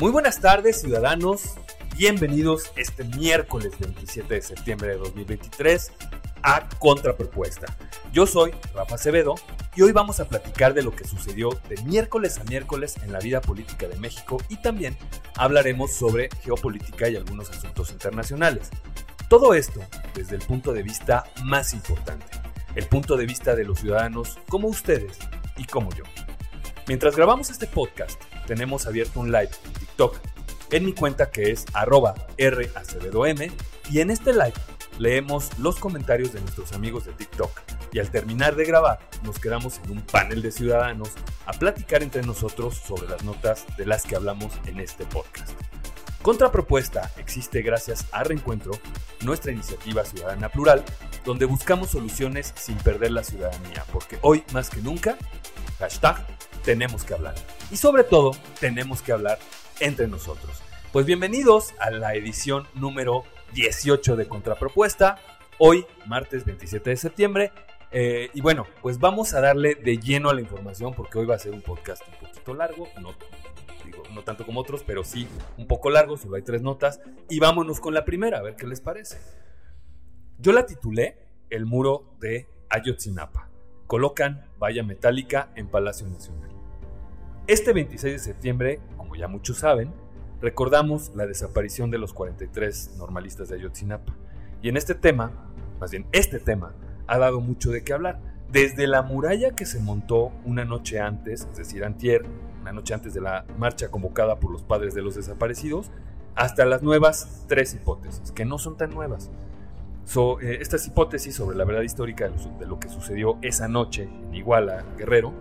Muy buenas tardes, ciudadanos. Bienvenidos este miércoles 27 de septiembre de 2023 a Contrapropuesta. Yo soy Rafa Acevedo y hoy vamos a platicar de lo que sucedió de miércoles a miércoles en la vida política de México y también hablaremos sobre geopolítica y algunos asuntos internacionales. Todo esto desde el punto de vista más importante, el punto de vista de los ciudadanos como ustedes y como yo. Mientras grabamos este podcast, tenemos abierto un live TikTok en mi cuenta que es arroba y en este live leemos los comentarios de nuestros amigos de TikTok y al terminar de grabar nos quedamos en un panel de ciudadanos a platicar entre nosotros sobre las notas de las que hablamos en este podcast. Contrapropuesta existe gracias a Reencuentro, nuestra iniciativa ciudadana plural, donde buscamos soluciones sin perder la ciudadanía, porque hoy más que nunca, hashtag tenemos que hablar. Y sobre todo, tenemos que hablar entre nosotros. Pues bienvenidos a la edición número 18 de Contrapropuesta, hoy martes 27 de septiembre. Eh, y bueno, pues vamos a darle de lleno a la información porque hoy va a ser un podcast un poquito largo, no, digo, no tanto como otros, pero sí un poco largo, solo hay tres notas. Y vámonos con la primera, a ver qué les parece. Yo la titulé El muro de Ayotzinapa. Colocan valla metálica en Palacio Nacional. Este 26 de septiembre, como ya muchos saben, recordamos la desaparición de los 43 normalistas de Ayotzinapa. Y en este tema, más bien este tema, ha dado mucho de qué hablar. Desde la muralla que se montó una noche antes, es decir, antier, una noche antes de la marcha convocada por los padres de los desaparecidos, hasta las nuevas tres hipótesis, que no son tan nuevas. Eh, estas hipótesis sobre la verdad histórica de lo que sucedió esa noche en Iguala, Guerrero,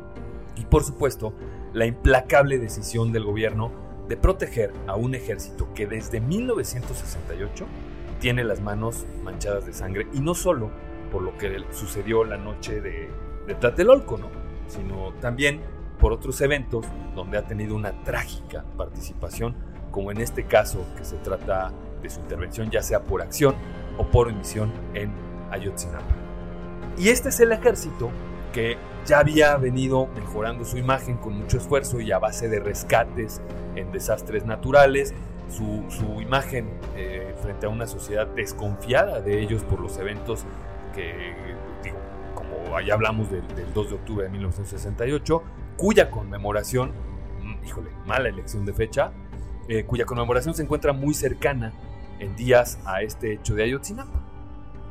y por supuesto la implacable decisión del gobierno de proteger a un ejército que desde 1968 tiene las manos manchadas de sangre y no solo por lo que sucedió la noche de, de Tlatelolco, ¿no? sino también por otros eventos donde ha tenido una trágica participación, como en este caso que se trata de su intervención ya sea por acción o por omisión en Ayotzinapa. Y este es el ejército que ya había venido mejorando su imagen con mucho esfuerzo y a base de rescates en desastres naturales, su, imagen eh, frente a una sociedad desconfiada de ellos por los eventos que, digo, como allá hablamos del, 2 de octubre de 1968, cuya conmemoración, mm, híjole, mala elección de fecha, eh, cuya conmemoración se encuentra muy cercana en días a este hecho de Ayotzinapa.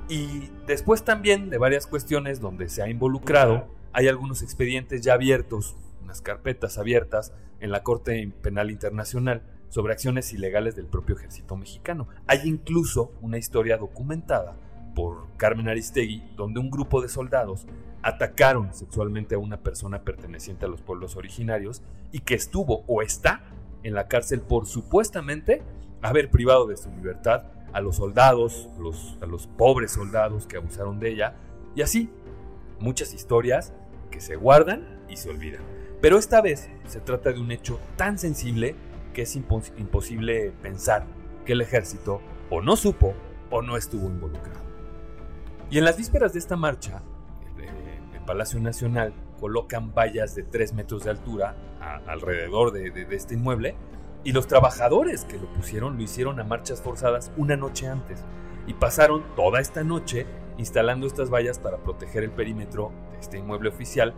Y después también de varias cuestiones donde se ha involucrado, hay algunos expedientes ya abiertos, unas carpetas abiertas en la Corte Penal Internacional sobre acciones ilegales del propio ejército mexicano. Hay incluso una historia documentada por Carmen Aristegui donde un grupo de soldados atacaron sexualmente a una persona perteneciente a los pueblos originarios y que estuvo o está en la cárcel por supuestamente haber privado de su libertad a los soldados, a los pobres soldados que abusaron de ella, y así muchas historias que se guardan y se olvidan. Pero esta vez se trata de un hecho tan sensible que es imposible pensar que el ejército o no supo o no estuvo involucrado. Y en las vísperas de esta marcha, el, Palacio Nacional colocan vallas de 3 metros de altura alrededor de este inmueble y los trabajadores que lo pusieron lo hicieron a marchas forzadas una noche antes y pasaron toda esta noche instalando estas vallas para proteger el perímetro de este inmueble oficial,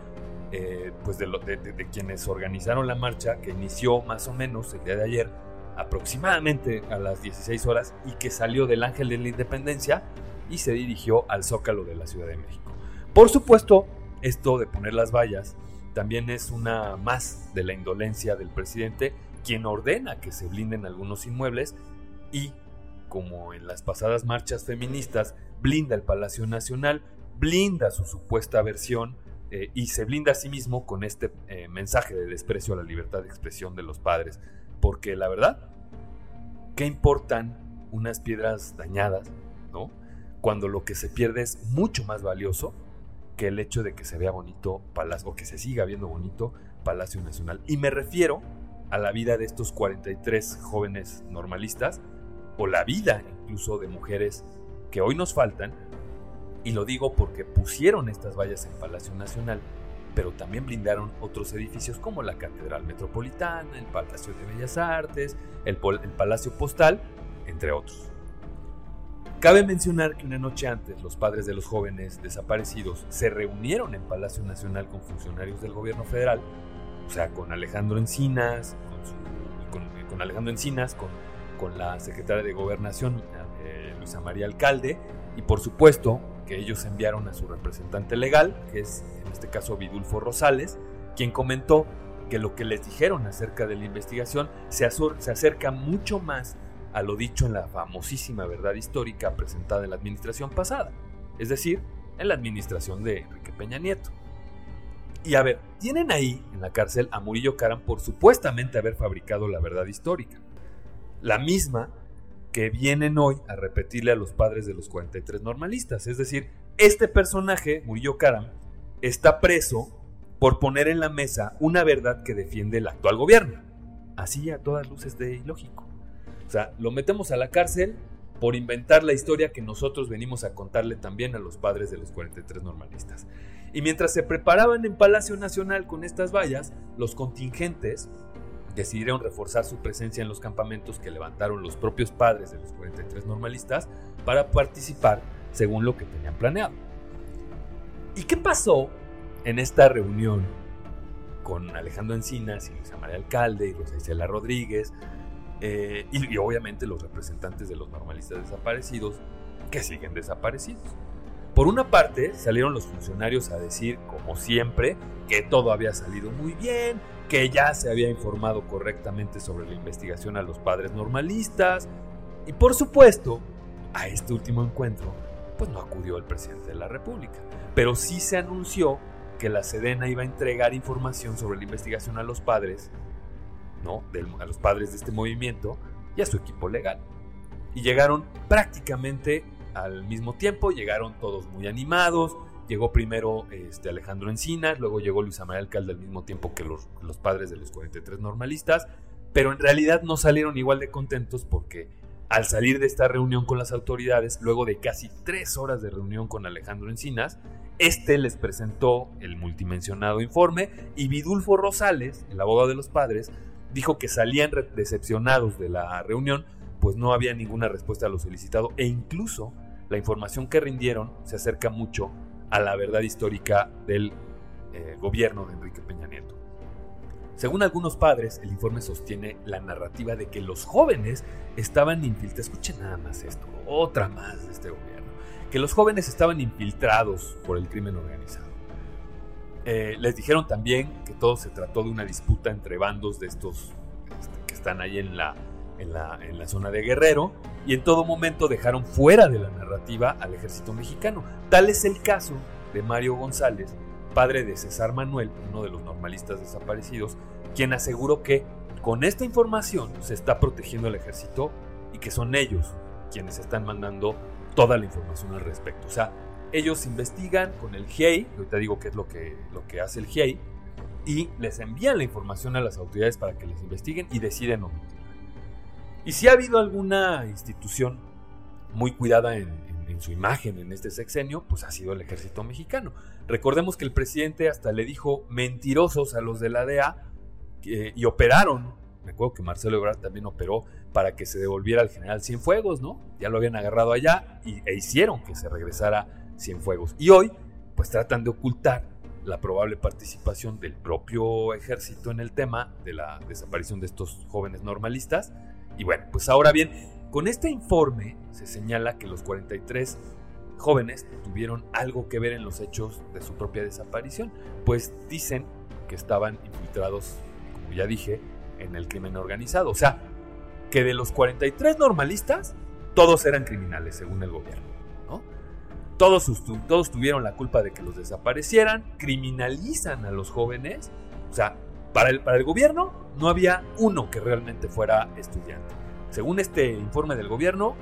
eh, pues de, de, quienes organizaron la marcha que inició más o menos el día de ayer, aproximadamente a las 16 horas, y que salió del Ángel de la Independencia y se dirigió al Zócalo de la Ciudad de México. Por supuesto, esto de poner las vallas también es una más de la indolencia del presidente quien ordena que se blinden algunos inmuebles y, como en las pasadas marchas feministas, blinda el Palacio Nacional, blinda su supuesta versión eh, y se blinda a sí mismo con este eh, mensaje de desprecio a la libertad de expresión de los padres. Porque la verdad, ¿qué importan unas piedras dañadas, ¿no? Cuando lo que se pierde es mucho más valioso que el hecho de que se vea bonito Palacio, o que se siga viendo bonito Palacio Nacional. Y me refiero a la vida de estos 43 jóvenes normalistas o la vida incluso de mujeres que hoy nos faltan. Y lo digo porque pusieron estas vallas en Palacio Nacional pero también blindaron otros edificios como la Catedral Metropolitana, el Palacio de Bellas Artes, el, el Palacio Postal, entre otros. Cabe mencionar que una noche antes los padres de los jóvenes desaparecidos se reunieron en Palacio Nacional con funcionarios del gobierno federal, o sea, con Alejandro Encinas, con, Alejandro Encinas, con, con, la secretaria de Gobernación, eh, Luisa María Alcalde, y por supuesto que ellos enviaron a su representante legal, que es en este caso Vidulfo Rosales, quien comentó que lo que les dijeron acerca de la investigación se, se acerca mucho más a lo dicho en la famosísima verdad histórica presentada en la administración pasada, es decir, en la administración de Enrique Peña Nieto. Y a ver, tienen ahí en la cárcel a Murillo Karam por supuestamente haber fabricado la verdad histórica, la misma que vienen hoy a repetirle a los padres de los 43 normalistas, es decir, este personaje, Murillo Karam, está preso por poner en la mesa una verdad que defiende el actual gobierno. Así a todas luces de ilógico. O sea, lo metemos a la cárcel por inventar la historia que nosotros venimos a contarle también a los padres de los 43 normalistas. Y mientras se preparaban en Palacio Nacional con estas vallas, los contingentes decidieron reforzar su presencia en los campamentos que levantaron los propios padres de los 43 normalistas para participar según lo que tenían planeado. ¿Y qué pasó en esta reunión con Alejandro Encinas y Luisa María Alcalde y Rosa Isela Rodríguez, eh, y, obviamente los representantes de los normalistas desaparecidos que siguen desaparecidos. Por una parte, salieron los funcionarios a decir, como siempre, que todo había salido muy bien, que ya se había informado correctamente sobre la investigación a los padres normalistas, y por supuesto, a este último encuentro, pues no acudió el presidente de la República, pero sí se anunció que la Sedena iba a entregar información sobre la investigación a los padres ¿no? a los padres de este movimiento y a su equipo legal. Y llegaron prácticamente al mismo tiempo, llegaron todos muy animados. Llegó primero este, Alejandro Encinas, luego llegó Luis María Alcalde al mismo tiempo que los, los padres de los 43 normalistas, pero en realidad no salieron igual de contentos porque al salir de esta reunión con las autoridades, luego de casi tres horas de reunión con Alejandro Encinas, este les presentó el multimensionado informe y Vidulfo Rosales, el abogado de los padres, dijo que salían decepcionados de la reunión, pues no había ninguna respuesta a lo solicitado e incluso la información que rindieron se acerca mucho a la verdad histórica del eh, gobierno de Enrique Peña Nieto. Según algunos padres, el informe sostiene la narrativa de que los jóvenes estaban infiltrados. Escuchen nada más esto, otra más de este gobierno. Que los jóvenes estaban infiltrados por el crimen organizado eh, les dijeron también que todo se trató de una disputa entre bandos de estos este, que están ahí en la, en la, zona de Guerrero y en todo momento dejaron fuera de la narrativa al ejército mexicano. Tal es el caso de Mario González, padre de César Manuel, uno de los normalistas desaparecidos, quien aseguró que con esta información se está protegiendo el ejército y que son ellos quienes están mandando toda la información al respecto. O sea, ellos investigan con el GIEI, ahorita digo qué es lo que, lo que hace el GIEI, y les envían la información a las autoridades para que les investiguen y deciden omitir. Y si ha habido alguna institución muy cuidada en, su imagen en este sexenio, pues ha sido el ejército mexicano. Recordemos que el presidente hasta le dijo mentirosos a los de la DEA y operaron. Me acuerdo que Marcelo Ebrard también operó para que se devolviera al general Cienfuegos, ¿no? Ya lo habían agarrado allá y, e hicieron que se regresara Cienfuegos. Y hoy, pues tratan de ocultar la probable participación del propio ejército en el tema de la desaparición de estos jóvenes normalistas. Y bueno, pues ahora bien, con este informe se señala que los 43 jóvenes tuvieron algo que ver en los hechos de su propia desaparición, pues dicen que estaban infiltrados, como ya dije, en el crimen organizado. O sea, que de los 43 normalistas, todos eran criminales, según el gobierno. ¿no? todos, todos tuvieron la culpa de que los desaparecieran, criminalizan a los jóvenes. O sea, para el, gobierno no había uno que realmente fuera estudiante. Según este informe del gobierno,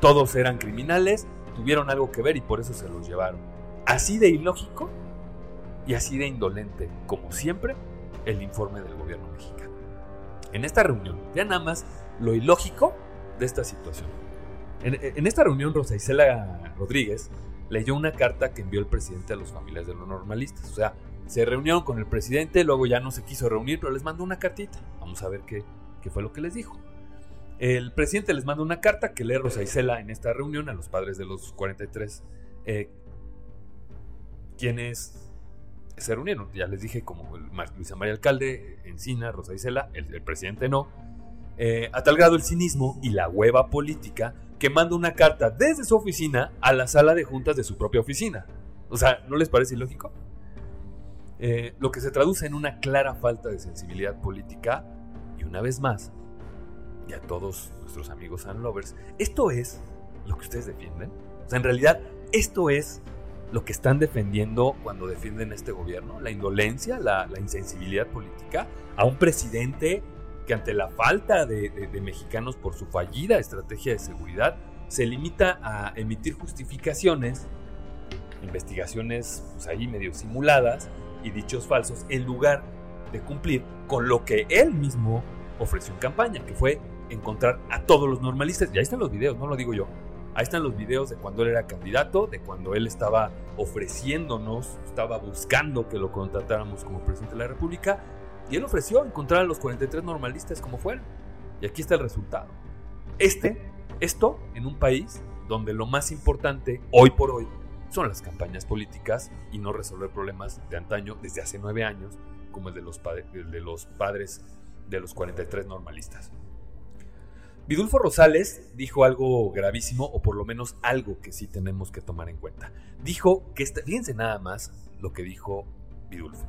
todos eran criminales, tuvieron algo que ver y por eso se los llevaron. Así de ilógico y así de indolente, como siempre, el informe del gobierno mexicano. En esta reunión, vean nada más lo ilógico de esta situación. En, en esta reunión, Rosa Isela Rodríguez leyó una carta que envió el presidente a los familias de los normalistas. O sea, se reunieron con el presidente, luego ya no se quiso reunir, pero les mandó una cartita. Vamos a ver qué, qué fue lo que les dijo. El presidente les manda una carta que lee Rosa Isela en esta reunión a los padres de los 43 eh, quienes se reunieron. Ya les dije, como Luisa María Alcalde, Encina, Rosa Isela, el, el presidente no. Eh, a tal grado el cinismo y la hueva política que manda una carta desde su oficina a la sala de juntas de su propia oficina. O sea, ¿no les parece ilógico? Eh, lo que se traduce en una clara falta de sensibilidad política y una vez más, y a todos nuestros amigos and lovers, esto es lo que ustedes defienden. O sea, en realidad, esto es lo que están defendiendo cuando defienden este gobierno, la indolencia, la, insensibilidad política, a un presidente que ante la falta de, mexicanos por su fallida estrategia de seguridad, se limita a emitir justificaciones, investigaciones pues ahí medio simuladas y dichos falsos, en lugar de cumplir con lo que él mismo ofreció en campaña, que fue encontrar a todos los normalistas. Y ahí están los videos, no lo digo yo. Ahí están los videos de cuando él era candidato, de cuando él estaba ofreciéndonos, estaba buscando que lo contratáramos como presidente de la República. Y él ofreció encontrar a los 43 normalistas como fueron. Y aquí está el resultado. Este, esto en un país donde lo más importante hoy por hoy son las campañas políticas y no resolver problemas de antaño desde hace nueve años, como el de los, el de los padres de los 43 normalistas. Vidulfo Rosales dijo algo gravísimo, o por lo menos algo que sí tenemos que tomar en cuenta. Dijo que, esta, fíjense nada más lo que dijo Vidulfo.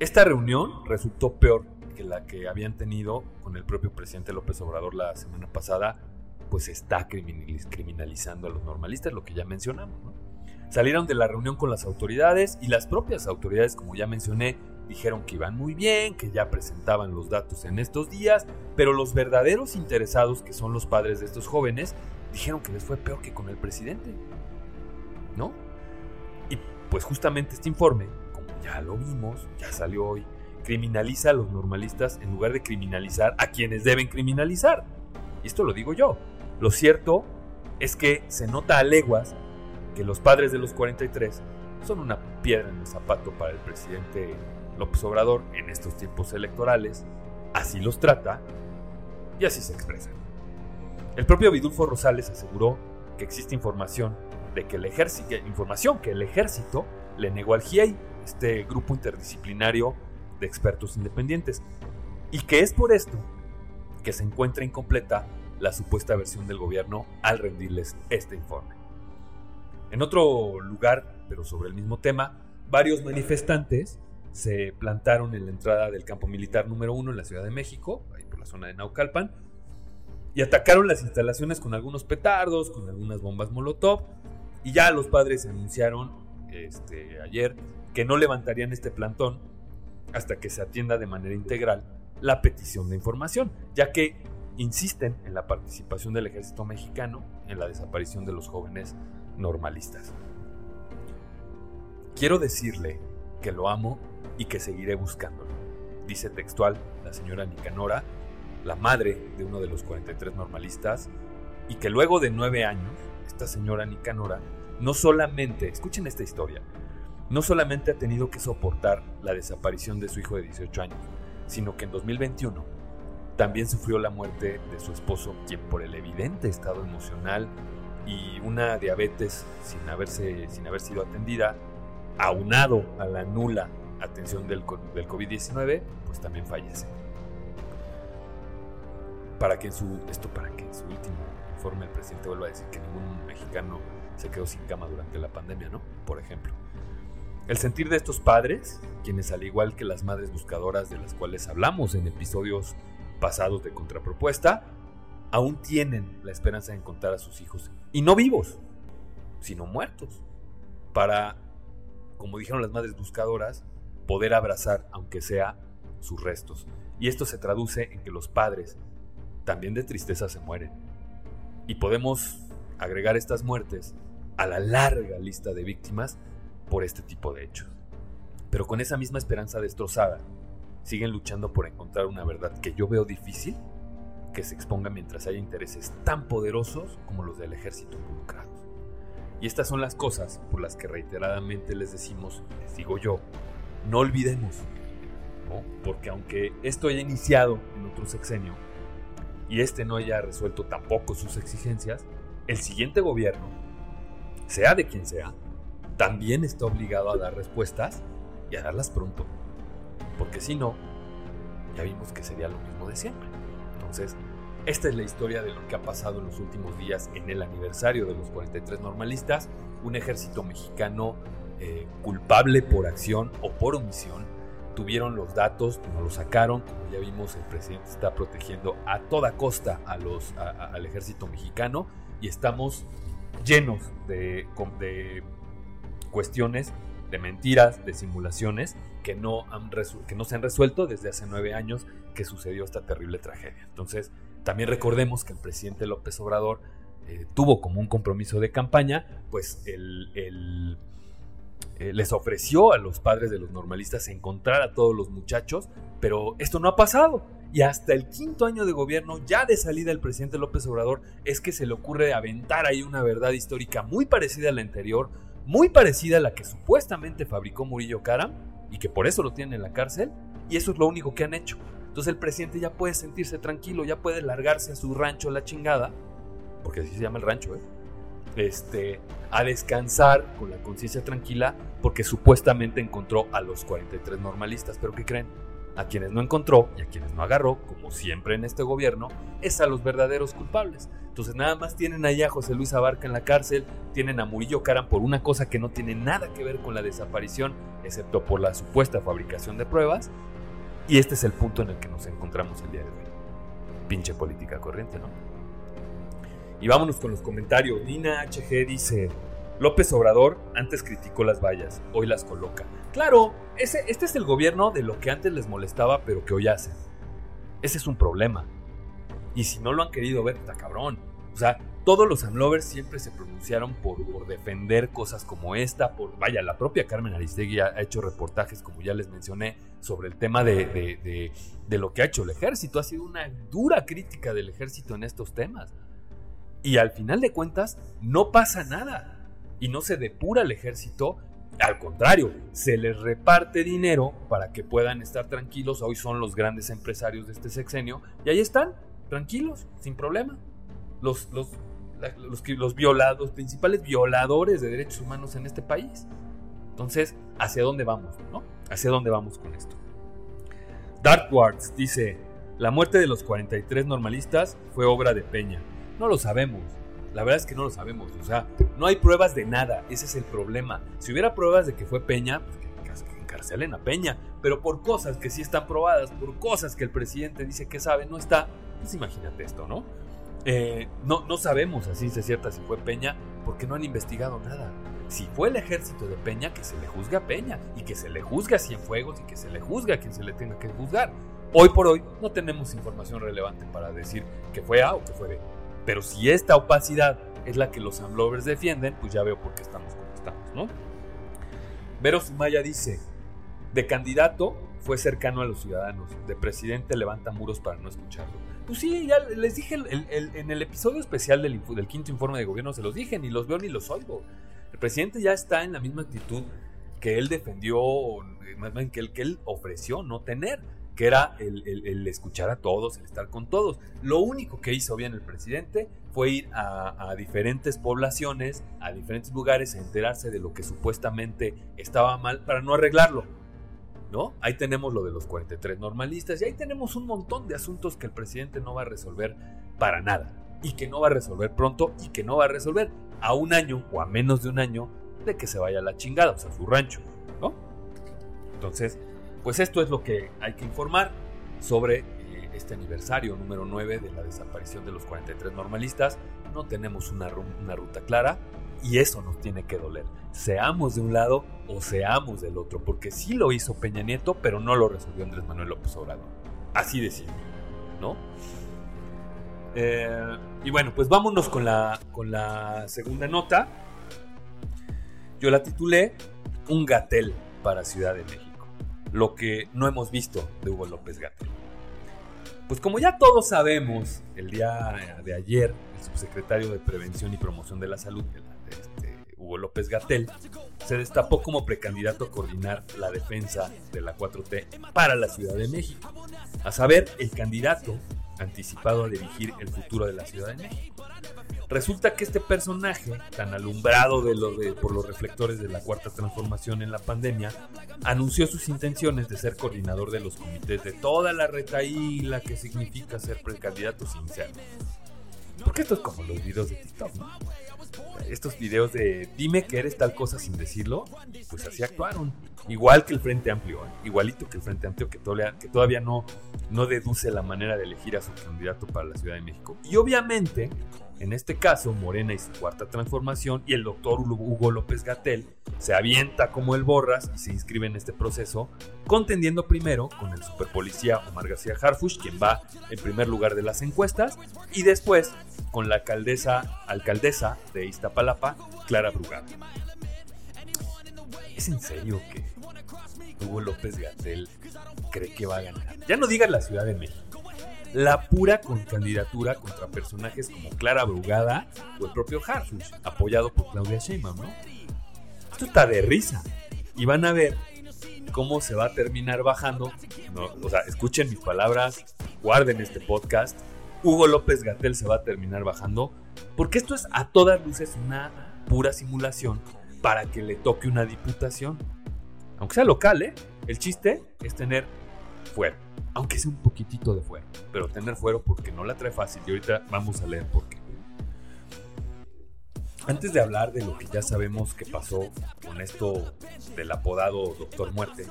Esta reunión resultó peor que la que habían tenido con el propio presidente López Obrador la semana pasada, pues está criminalizando a los normalistas, lo que ya mencionamos. Salieron de la reunión con las autoridades y las propias autoridades, como ya mencioné, dijeron que iban muy bien, que ya presentaban los datos en estos días, pero los verdaderos interesados, que son los padres de estos jóvenes, dijeron que les fue peor que con el presidente. ¿No? Y pues justamente este informe, como ya lo vimos, ya salió hoy, criminaliza a los normalistas en lugar de criminalizar a quienes deben criminalizar. Y esto lo digo yo. Lo cierto es que se nota a leguas que los padres de los 43 son una piedra en el zapato para el presidente López Obrador en estos tiempos electorales, así los trata y así se expresa. El propio Vidulfo Rosales aseguró que existe información de que el ejército, información que el ejército le negó al GIEI, este grupo interdisciplinario de expertos independientes, y que es por esto que se encuentra incompleta la supuesta versión del gobierno al rendirles este informe. En otro lugar, pero sobre el mismo tema, varios manifestantes se plantaron en la entrada del campo militar número uno en la Ciudad de México, ahí por la zona de Naucalpan, y atacaron las instalaciones con algunos petardos, con algunas bombas Molotov, y ya los padres anunciaron este, ayer que no levantarían este plantón hasta que se atienda de manera integral la petición de información, ya que insisten en la participación del ejército mexicano en la desaparición de los jóvenes normalistas. Quiero decirle que lo amo y que seguiré buscándolo. Dice textual la señora Nicanora, la madre de uno de los 43 normalistas, y que luego de nueve años, esta señora Nicanora no solamente, escuchen esta historia, no solamente ha tenido que soportar la desaparición de su hijo de 18 años, sino que en 2021 también sufrió la muerte de su esposo, quien por el evidente estado emocional y una diabetes sin, haberse, sin haber sido atendida, aunado a la nula atención del, del COVID-19, pues también fallece. Para que en su, esto para que en su último informe el presidente vuelva a decir que ningún mexicano se quedó sin cama durante la pandemia, ¿no? Por ejemplo. El sentir de estos padres, quienes al igual que las madres buscadoras de las cuales hablamos en episodios pasados de contrapropuesta, aún tienen la esperanza de encontrar a sus hijos, y no vivos, sino muertos, para, como dijeron las madres buscadoras, poder abrazar, aunque sea, sus restos. Y esto se traduce en que los padres, también de tristeza, se mueren. Y podemos agregar estas muertes a la larga lista de víctimas por este tipo de hechos. Pero con esa misma esperanza destrozada, siguen luchando por encontrar una verdad que yo veo difícil que se exponga mientras haya intereses tan poderosos como los del ejército involucrados. Y estas son las cosas por las que reiteradamente les decimos, les digo yo, no olvidemos, porque aunque esto haya iniciado en otro sexenio y este no haya resuelto tampoco sus exigencias, el siguiente gobierno, sea de quien sea, también está obligado a dar respuestas y a darlas pronto. Porque si no, ya vimos que sería lo mismo de siempre. Entonces, esta es la historia de lo que ha pasado en los últimos días en el aniversario de los 43 normalistas, un ejército mexicano eh, culpable por acción o por omisión. Tuvieron los datos, no los sacaron, como ya vimos, el presidente está protegiendo a toda costa al ejército mexicano y estamos llenos de cuestiones de mentiras, de simulaciones que no, han que no se han resuelto desde hace nueve años que sucedió esta terrible tragedia. Entonces, también recordemos que el presidente López Obrador eh, tuvo como un compromiso de campaña, pues el, eh, les ofreció a los padres de los normalistas encontrar a todos los muchachos, pero esto no ha pasado. Y hasta el quinto año de gobierno, ya de salida del presidente López Obrador, es que se le ocurre aventar ahí una verdad histórica muy parecida a la anterior, muy parecida a la que supuestamente fabricó Murillo Karam y que por eso lo tienen en la cárcel, y eso es lo único que han hecho. Entonces el presidente ya puede sentirse tranquilo, ya puede largarse a su rancho la chingada, porque así se llama el rancho, ¿eh? Este, a descansar con la conciencia tranquila, porque supuestamente encontró a los 43 normalistas. Pero ¿qué creen? A quienes no encontró y a quienes no agarró, como siempre en este gobierno, es a los verdaderos culpables. Entonces nada más tienen ahí a José Luis Abarca en la cárcel, tienen a Murillo Caram por una cosa que no tiene nada que ver con la desaparición, excepto por la supuesta fabricación de pruebas. Y este es el punto en el que nos encontramos el día de hoy. Pinche política corriente, ¿no? Y vámonos con los comentarios. Nina HG dice, López Obrador antes criticó las vallas, hoy las coloca. Claro, este es el gobierno de lo que antes les molestaba, pero que hoy hacen. Ese es un problema. Y si no lo han querido ver, está cabrón. O sea, todos los Amlovers siempre se pronunciaron por, defender cosas como esta. Por, vaya, la propia Carmen Aristegui ha hecho reportajes, como ya les mencioné, sobre el tema de, de, lo que ha hecho el ejército. Ha sido una dura crítica del ejército en estos temas. Y al final de cuentas, no pasa nada. Y no se depura el ejército. Al contrario, se les reparte dinero para que puedan estar tranquilos. Hoy son los grandes empresarios de este sexenio. Y ahí están, tranquilos, sin problema. Los, los, los, los violados, principales violadores de derechos humanos en este país. Entonces, ¿hacia dónde vamos? ¿no? ¿Hacia dónde vamos con esto? Darkwards dice, la muerte de los 43 normalistas fue obra de Peña. No lo sabemos. La verdad es que no lo sabemos. O sea, no hay pruebas de nada. Ese es el problema. Si hubiera pruebas de que fue Peña, pues que encarcelen a Peña. Pero por cosas que sí están probadas, por cosas que el presidente dice que sabe, no está, pues imagínate esto, ¿no? Eh, no, no sabemos así ciencia cierta si fue Peña porque no han investigado nada. Si fue el ejército de Peña, que se le juzgue a Peña y que se le juzgue a Cienfuegos y que se le juzgue a quien se le tenga que juzgar. Hoy por hoy no tenemos información relevante para decir que fue A o que fue B. Pero si esta opacidad es la que los Amlovers defienden, pues ya veo por qué estamos como estamos, ¿no? Vero Sumaya dice, de candidato fue cercano a los ciudadanos, de presidente levanta muros para no escucharlo. Pues sí, ya les dije en el episodio especial del, del, quinto informe de gobierno, se los dije, ni los veo ni los oigo. El presidente ya está en la misma actitud que él defendió, más bien que él, que él ofreció no tener, que era el, escuchar a todos, el estar con todos. Lo único que hizo bien el presidente fue ir a, a, diferentes poblaciones, a diferentes lugares, a enterarse de lo que supuestamente estaba mal para no arreglarlo. ¿No? Ahí tenemos lo de los 43 normalistas y ahí tenemos un montón de asuntos que el presidente no va a resolver para nada y que no va a resolver pronto y que no va a resolver a un año o a menos de un año de que se vaya a la chingada, o sea, su rancho, ¿no? Entonces, pues esto es lo que hay que informar sobre eh, este aniversario número 9 de la desaparición de los 43 normalistas. No tenemos una, una ruta clara y eso nos tiene que doler. Seamos de un lado o seamos del otro, porque sí lo hizo Peña Nieto, pero no lo resolvió Andrés Manuel López Obrador. Así de simple, ¿no? Eh, y bueno, pues vámonos con la, con la segunda nota. Yo la titulé Un gatel para Ciudad de México lo que no hemos visto de Hugo López Gatel. Pues como ya todos sabemos, el día de ayer el subsecretario de Prevención y Promoción de la Salud, este, Hugo López Gatel, se destapó como precandidato a coordinar la defensa de la 4T para la Ciudad de México. A saber, el candidato anticipado a dirigir el futuro de la Ciudad de México. Resulta que este personaje, tan alumbrado por los reflectores de la cuarta transformación en la pandemia, anunció sus intenciones de ser coordinador de los comités de toda la retaíla que significa ser precandidato sincero. Porque esto es como los videos de TikTok. Estos videos de dime que eres tal cosa sin decirlo, pues así actuaron. Igual que el Frente Amplio, ¿eh? igualito que el Frente Amplio que todavía, que todavía no, no deduce la manera de elegir a su candidato para la Ciudad de México. Y obviamente en este caso, Morena y su cuarta transformación y el doctor Hugo López Gatel se avienta como el Borras y se inscribe en este proceso, contendiendo primero con el superpolicía Omar García Harfush, quien va en primer lugar de las encuestas, y después con la alcaldesa, alcaldesa de Iztapalapa, Clara Brugada. ¿Es en serio que Hugo López Gatel cree que va a ganar? Ya no digas la Ciudad de México la pura candidatura contra personajes como Clara Brugada o el propio Harfush, apoyado por Claudia Sheinbaum, ¿no? Esto está de risa. Y van a ver cómo se va a terminar bajando. o sea, escuchen mis palabras, guarden este podcast. Hugo López Gatel se va a terminar bajando. Porque esto es a todas luces una pura simulación para que le toque una diputación. Aunque sea local, ¿eh? El chiste es tener fuera aunque sea un poquitito de fuero, pero tener fuero porque no la trae fácil y ahorita vamos a leer por qué. Antes de hablar de lo que ya sabemos que pasó con esto del apodado Doctor Muerte,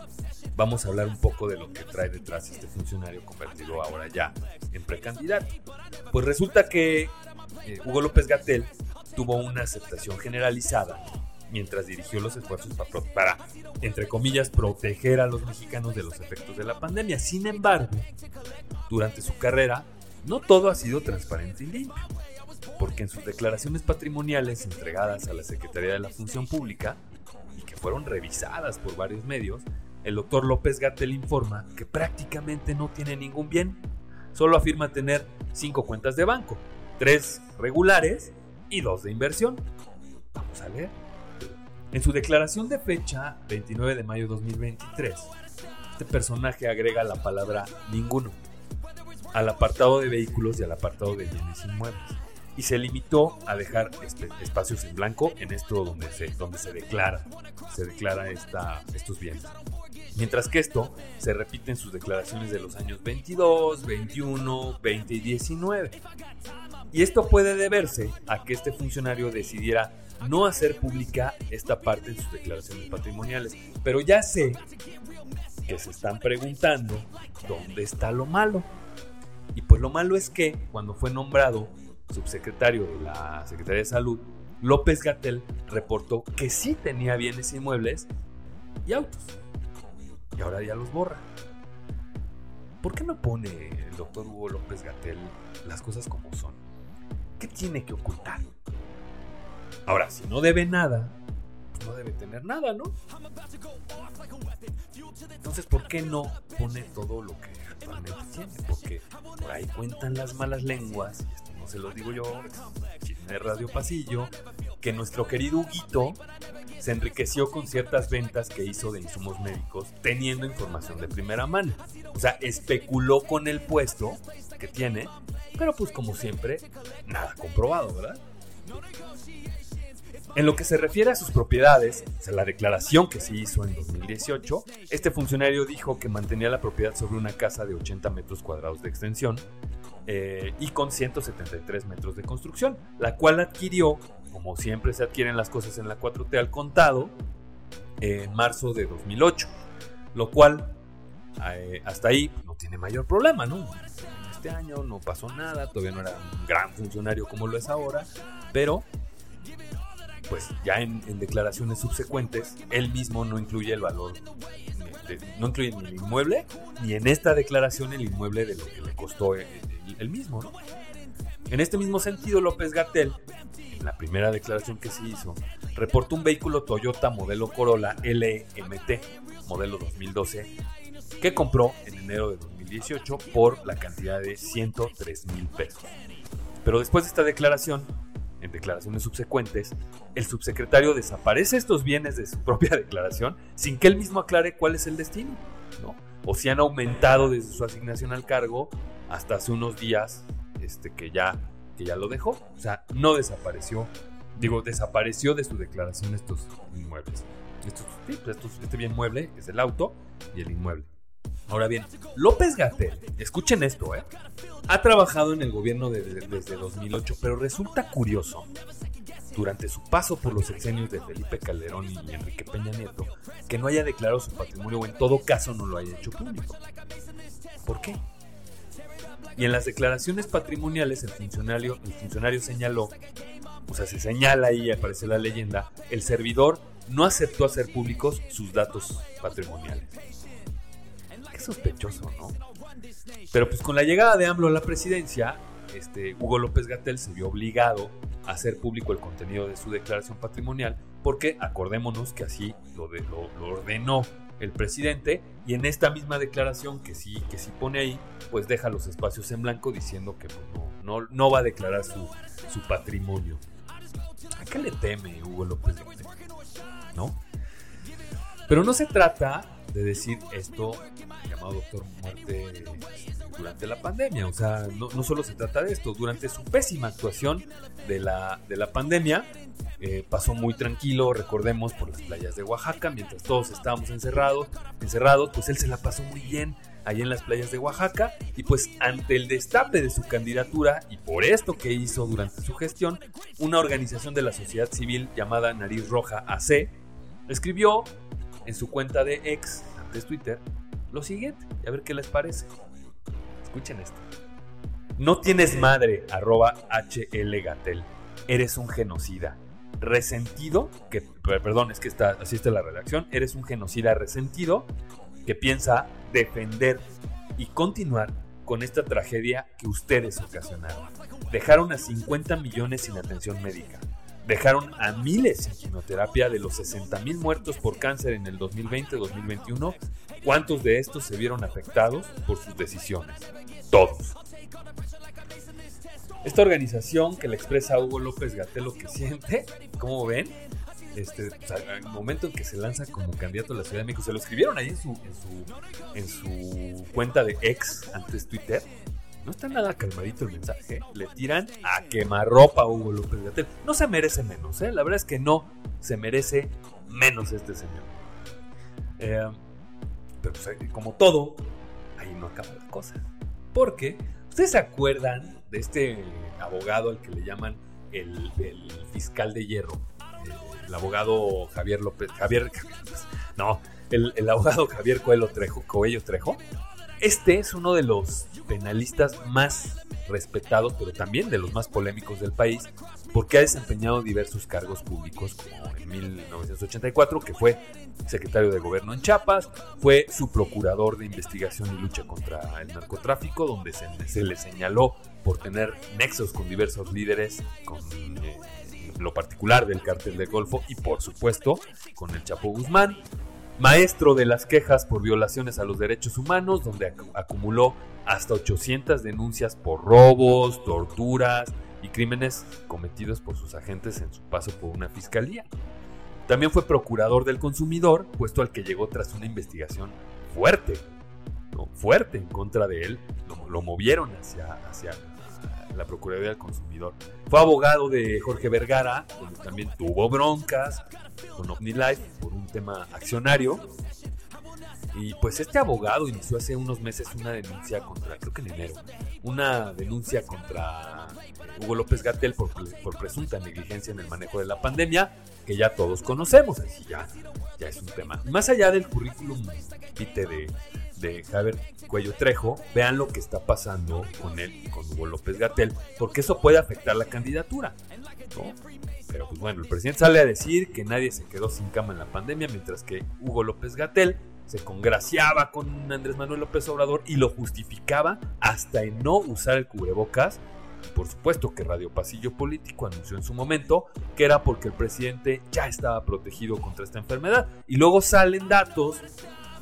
vamos a hablar un poco de lo que trae detrás este funcionario convertido ahora ya en precandidato. Pues resulta que eh, Hugo López Gatel tuvo una aceptación generalizada mientras dirigió los esfuerzos para, entre comillas, proteger a los mexicanos de los efectos de la pandemia. Sin embargo, durante su carrera, no todo ha sido transparente y limpio, porque en sus declaraciones patrimoniales entregadas a la Secretaría de la Función Pública y que fueron revisadas por varios medios, el doctor López Gatel informa que prácticamente no tiene ningún bien. Solo afirma tener cinco cuentas de banco, tres regulares y dos de inversión. Vamos a leer. En su declaración de fecha 29 de mayo de 2023, este personaje agrega la palabra ninguno al apartado de vehículos y al apartado de bienes inmuebles y se limitó a dejar espacios en blanco en esto donde se, donde se declara, se declara esta, estos bienes. Mientras que esto se repite en sus declaraciones de los años 22, 21, 20 y 19. Y esto puede deberse a que este funcionario decidiera no hacer pública esta parte en sus declaraciones patrimoniales. Pero ya sé que se están preguntando dónde está lo malo. Y pues lo malo es que cuando fue nombrado subsecretario de la Secretaría de Salud, López Gatel reportó que sí tenía bienes inmuebles y autos. Y ahora ya los borra. ¿Por qué no pone el doctor Hugo López Gatel las cosas como son? ¿Qué tiene que ocultar? Ahora, si no debe nada, no debe tener nada, ¿no? Entonces, ¿por qué no pone todo lo que actualmente tiene? Porque por ahí cuentan las malas lenguas, esto no se lo digo yo, de Radio Pasillo, que nuestro querido Huguito se enriqueció con ciertas ventas que hizo de insumos médicos teniendo información de primera mano. O sea, especuló con el puesto que tiene, pero pues como siempre, nada comprobado, ¿verdad? En lo que se refiere a sus propiedades, o la declaración que se hizo en 2018, este funcionario dijo que mantenía la propiedad sobre una casa de 80 metros cuadrados de extensión eh, y con 173 metros de construcción, la cual adquirió, como siempre se adquieren las cosas en la 4T al contado, en marzo de 2008, lo cual eh, hasta ahí no tiene mayor problema, ¿no? Este año no pasó nada, todavía no era un gran funcionario como lo es ahora, pero pues ya en, declaraciones subsecuentes, él mismo no incluye el valor, no incluye ni el inmueble, ni en esta declaración el inmueble de lo que le costó el, mismo, ¿no? En este mismo sentido, López Gatel, en la primera declaración que se hizo, reportó un vehículo Toyota modelo Corolla LMT, modelo 2012, que compró en enero de 2018 por la cantidad de 103 mil pesos. Pero después de esta declaración, en declaraciones subsecuentes, el subsecretario desaparece estos bienes de su propia declaración sin que él mismo aclare cuál es el destino, ¿no? O si han aumentado desde su asignación al cargo hasta hace unos días este, que, ya, que ya lo dejó. O sea, no desapareció, digo, desapareció de su declaración estos inmuebles. Pues este bien mueble es el auto y el inmueble. Ahora bien, López Gatel, escuchen esto, ¿eh? Ha trabajado en el gobierno desde, desde 2008, pero resulta curioso, durante su paso por los sexenios de Felipe Calderón y Enrique Peña Nieto, que no haya declarado su patrimonio o en todo caso no lo haya hecho público. ¿Por qué? Y en las declaraciones patrimoniales el funcionario, el funcionario señaló, o sea, se señala ahí, aparece la leyenda, el servidor no aceptó hacer públicos sus datos patrimoniales. Qué sospechoso, ¿no? Pero pues con la llegada de AMLO a la presidencia, este, Hugo López Gatel se vio obligado a hacer público el contenido de su declaración patrimonial, porque acordémonos que así lo, ordenó el presidente y en esta misma declaración que sí, que sí pone ahí, pues deja los espacios en blanco diciendo que pues, no, no, va a declarar su, su patrimonio. ¿A qué le teme Hugo López Gatel? ¿No? Pero no se trata de decir esto llamado Doctor Muerte durante la pandemia. O sea, no, solo se trata de esto. Durante su pésima actuación de la, de la pandemia, eh, pasó muy tranquilo, recordemos, por las playas de Oaxaca, mientras todos estábamos encerrados, encerrados, pues él se la pasó muy bien ahí en las playas de Oaxaca y pues ante el destape de su candidatura y por esto que hizo durante su gestión, una organización de la sociedad civil llamada Nariz Roja AC escribió en su cuenta de ex, antes Twitter, lo siguiente, y a ver qué les parece. Escuchen esto. No tienes madre, arroba HL Gatel. Eres un genocida. Resentido, que, perdón, es que está, así está la redacción. Eres un genocida resentido que piensa defender y continuar con esta tragedia que ustedes ocasionaron. Dejaron a 50 millones sin atención médica dejaron a miles sin quimioterapia de los 60 mil muertos por cáncer en el 2020-2021. ¿Cuántos de estos se vieron afectados por sus decisiones? Todos. Esta organización que le expresa Hugo López Gatel lo que siente, como ven, este, el momento en que se lanza como candidato a la Ciudad de México, se lo escribieron ahí en su, en su, en su cuenta de ex, antes Twitter, no está nada calmadito el mensaje. Le tiran a quemarropa a Hugo López Gatel. No se merece menos, ¿eh? La verdad es que no se merece menos este señor. Eh, pero pues, como todo, ahí no acaba la cosa. Porque, ¿ustedes se acuerdan de este abogado al que le llaman el, fiscal de hierro? Eh, el abogado Javier López. Javier. No, el, el abogado Javier Coelho Trejo. Coelho Trejo. Este es uno de los penalistas más respetados, pero también de los más polémicos del país, porque ha desempeñado diversos cargos públicos, como en 1984, que fue secretario de gobierno en Chiapas, fue su procurador de investigación y lucha contra el narcotráfico, donde se, le señaló por tener nexos con diversos líderes, con eh, lo particular del cártel del Golfo y por supuesto con el Chapo Guzmán, maestro de las quejas por violaciones a los derechos humanos, donde acumuló hasta 800 denuncias por robos, torturas y crímenes cometidos por sus agentes en su paso por una fiscalía. También fue procurador del consumidor, puesto al que llegó tras una investigación fuerte, fuerte en contra de él, lo, movieron hacia, hacia la Procuraduría del Consumidor. Fue abogado de Jorge Vergara, donde también tuvo broncas con OmniLife por un tema accionario y pues este abogado inició hace unos meses una denuncia contra, creo que en enero, una denuncia contra Hugo López Gatel por, presunta negligencia en el manejo de la pandemia, que ya todos conocemos, así ya, ya es un tema. Más allá del currículum de, de Javier Cuello Trejo, vean lo que está pasando con él y con Hugo López Gatel, porque eso puede afectar la candidatura. Pero pues bueno, el presidente sale a decir que nadie se quedó sin cama en la pandemia, mientras que Hugo López Gatel se congraciaba con Andrés Manuel López Obrador y lo justificaba hasta en no usar el cubrebocas. por supuesto que Radio Pasillo Político anunció en su momento que era porque el presidente ya estaba protegido contra esta enfermedad. Y luego salen datos,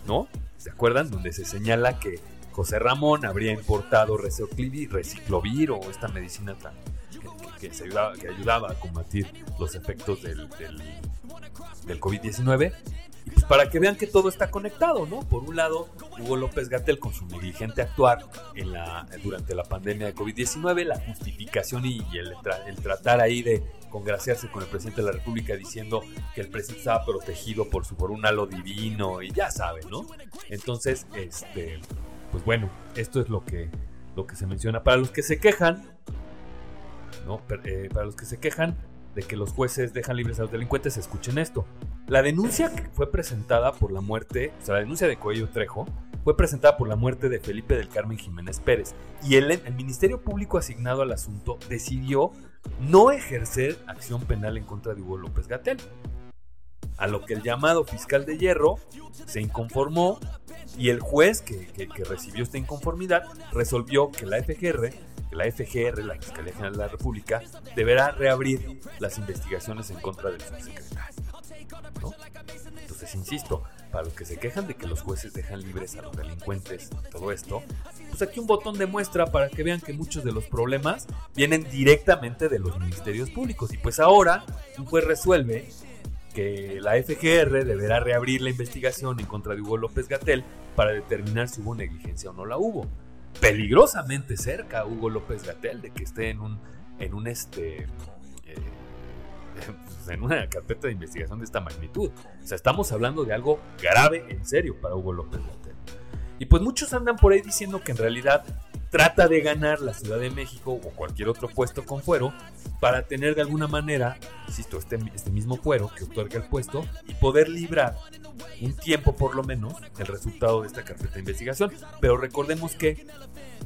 ¿no? ¿Se acuerdan? Donde se señala que José Ramón habría importado reciclovir o esta medicina tan, que, se ayudaba, que ayudaba a combatir los efectos del, del, del COVID-19. Pues para que vean que todo está conectado, ¿no? Por un lado, Hugo López Gatel con su negligente actuar en la, durante la pandemia de COVID-19, la justificación y, el, el, tratar ahí de congraciarse con el presidente de la República diciendo que el presidente estaba protegido por su por un halo divino y ya saben, ¿no? Entonces, este, pues bueno, esto es lo que, lo que se menciona. Para los que se quejan, ¿no? Eh, para los que se quejan, de que los jueces dejan libres a los delincuentes, escuchen esto. La denuncia que fue presentada por la muerte, o sea, la denuncia de Coello Trejo, fue presentada por la muerte de Felipe del Carmen Jiménez Pérez. Y el, Ministerio Público asignado al asunto decidió no ejercer acción penal en contra de Hugo López Gatel. A lo que el llamado fiscal de hierro se inconformó y el juez que recibió esta inconformidad resolvió que la FGR la FGR, la Fiscalía General de la República, deberá reabrir las investigaciones en contra del subsecretario. Entonces, insisto, para los que se quejan de que los jueces dejan libres a los delincuentes, todo esto, pues aquí un botón de muestra para que vean que muchos de los problemas vienen directamente de los ministerios públicos. Y pues ahora un juez resuelve que la FGR deberá reabrir la investigación en contra de Hugo López Gatel para determinar si hubo negligencia o no la hubo peligrosamente cerca Hugo López Gatel de que esté en un, en un este, eh, en una carpeta de investigación de esta magnitud. O sea, estamos hablando de algo grave, en serio, para Hugo López Gatel. Y pues muchos andan por ahí diciendo que en realidad trata de ganar la Ciudad de México o cualquier otro puesto con fuero para tener de alguna manera, insisto, este, este mismo fuero que otorga el puesto y poder librar un tiempo por lo menos el resultado de esta carpeta de investigación. Pero recordemos que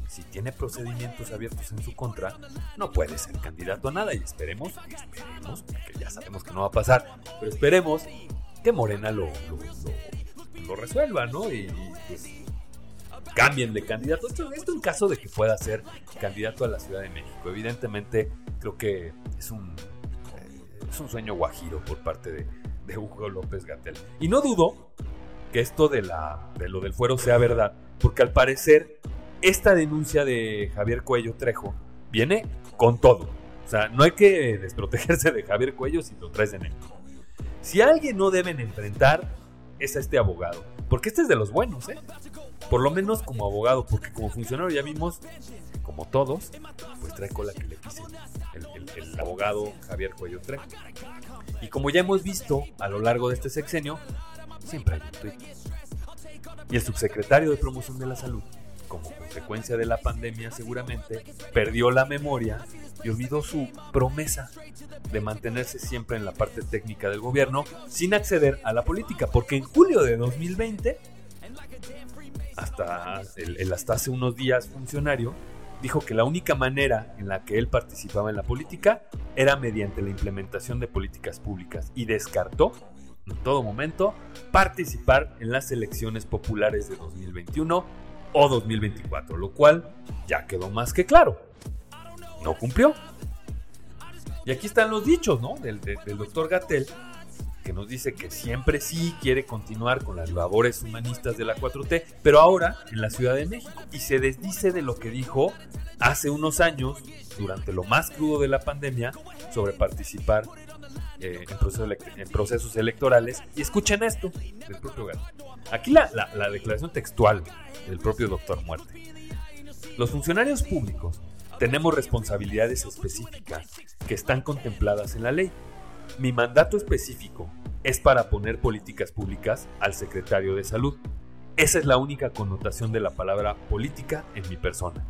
si tiene procedimientos abiertos en su contra, no puede ser candidato a nada y esperemos, esperemos, que ya sabemos que no va a pasar, pero esperemos que Morena lo, lo, resuelva, ¿no? Y, pues cambien de candidato. Esto, esto, en caso de que pueda ser candidato a la Ciudad de México. Evidentemente, creo que es un, eh, es un sueño guajiro por parte de, Hugo López Gatel. Y no dudo que esto de, la, de lo del fuero sea verdad, porque al parecer esta denuncia de Javier Cuello Trejo viene con todo. O sea, no hay que desprotegerse de Javier Cuello si lo traes en él. Si alguien no deben enfrentar, es a este abogado. Porque este es de los buenos, ¿eh? Por lo menos como abogado, porque como funcionario ya vimos, como todos, pues trae cola que le pise el, abogado Javier Cuello Trejo. Y como ya hemos visto a lo largo de este sexenio, siempre hay un tweet. Y el subsecretario de Promoción de la Salud, como consecuencia de la pandemia seguramente, perdió la memoria y olvidó su promesa de mantenerse siempre en la parte técnica del gobierno sin acceder a la política, porque en julio de 2020, hasta, el, hasta hace unos días funcionario, dijo que la única manera en la que él participaba en la política era mediante la implementación de políticas públicas y descartó en todo momento participar en las elecciones populares de 2021 o 2024, lo cual ya quedó más que claro. No cumplió. Y aquí están los dichos, ¿no? Del, del doctor Gatel, que nos dice que siempre sí quiere continuar con las labores humanistas de la 4T, pero ahora en la Ciudad de México. Y se desdice de lo que dijo hace unos años, durante lo más crudo de la pandemia, sobre participar eh, en, procesos electorales. Y escuchen esto del propio Aquí la, la declaración textual del propio doctor Muerte. Los funcionarios públicos tenemos responsabilidades específicas que están contempladas en la ley mi mandato específico es para poner políticas públicas al secretario de salud. Esa es la única connotación de la palabra política en mi persona.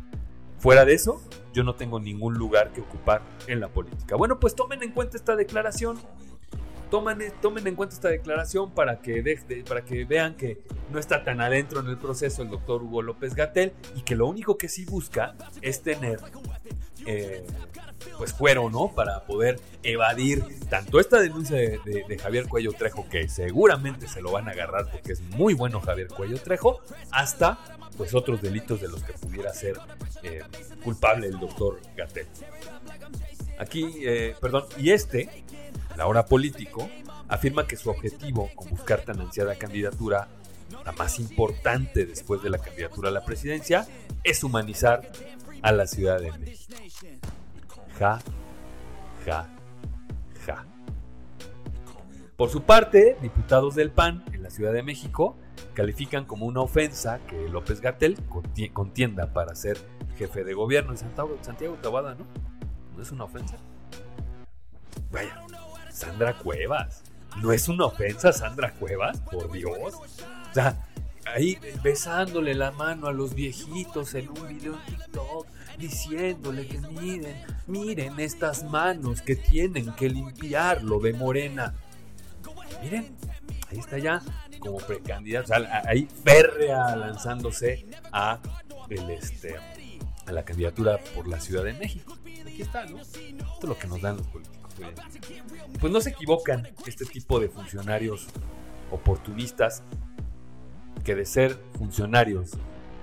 Fuera de eso, yo no tengo ningún lugar que ocupar en la política. Bueno, pues tomen en cuenta esta declaración. Tomen, tomen en cuenta esta declaración para que, vean que no está tan adentro en el proceso el doctor Hugo López Gatel y que lo único que sí busca es tener eh, pues fueron, ¿no? Para poder evadir tanto esta denuncia de, Javier Cuello Trejo, que seguramente se lo van a agarrar porque es muy bueno Javier Cuello Trejo, hasta pues otros delitos de los que pudiera ser eh, culpable el doctor Gatel. Aquí, eh, perdón, y este, la hora político, afirma que su objetivo con buscar tan ansiada candidatura, la más importante después de la candidatura a la presidencia, es humanizar a la Ciudad de México. Ja, Ja, ja. Por su parte, diputados del PAN en la Ciudad de México califican como una ofensa que López Gatel contienda para ser jefe de gobierno en Santiago, Tabada, ¿no? ¿No es una ofensa? Vaya, Sandra Cuevas. ¿No es una ofensa Sandra Cuevas? Por Dios. O sea, ahí besándole la mano a los viejitos en un video en TikTok, diciéndole que miren, miren estas manos que tienen que limpiarlo de morena. Miren, ahí está ya como precandidato, ahí férrea lanzándose a el este a la candidatura por la Ciudad de México. Aquí está, ¿no? Esto es lo que nos dan los políticos. Pues no se equivocan este tipo de funcionarios oportunistas que de ser funcionarios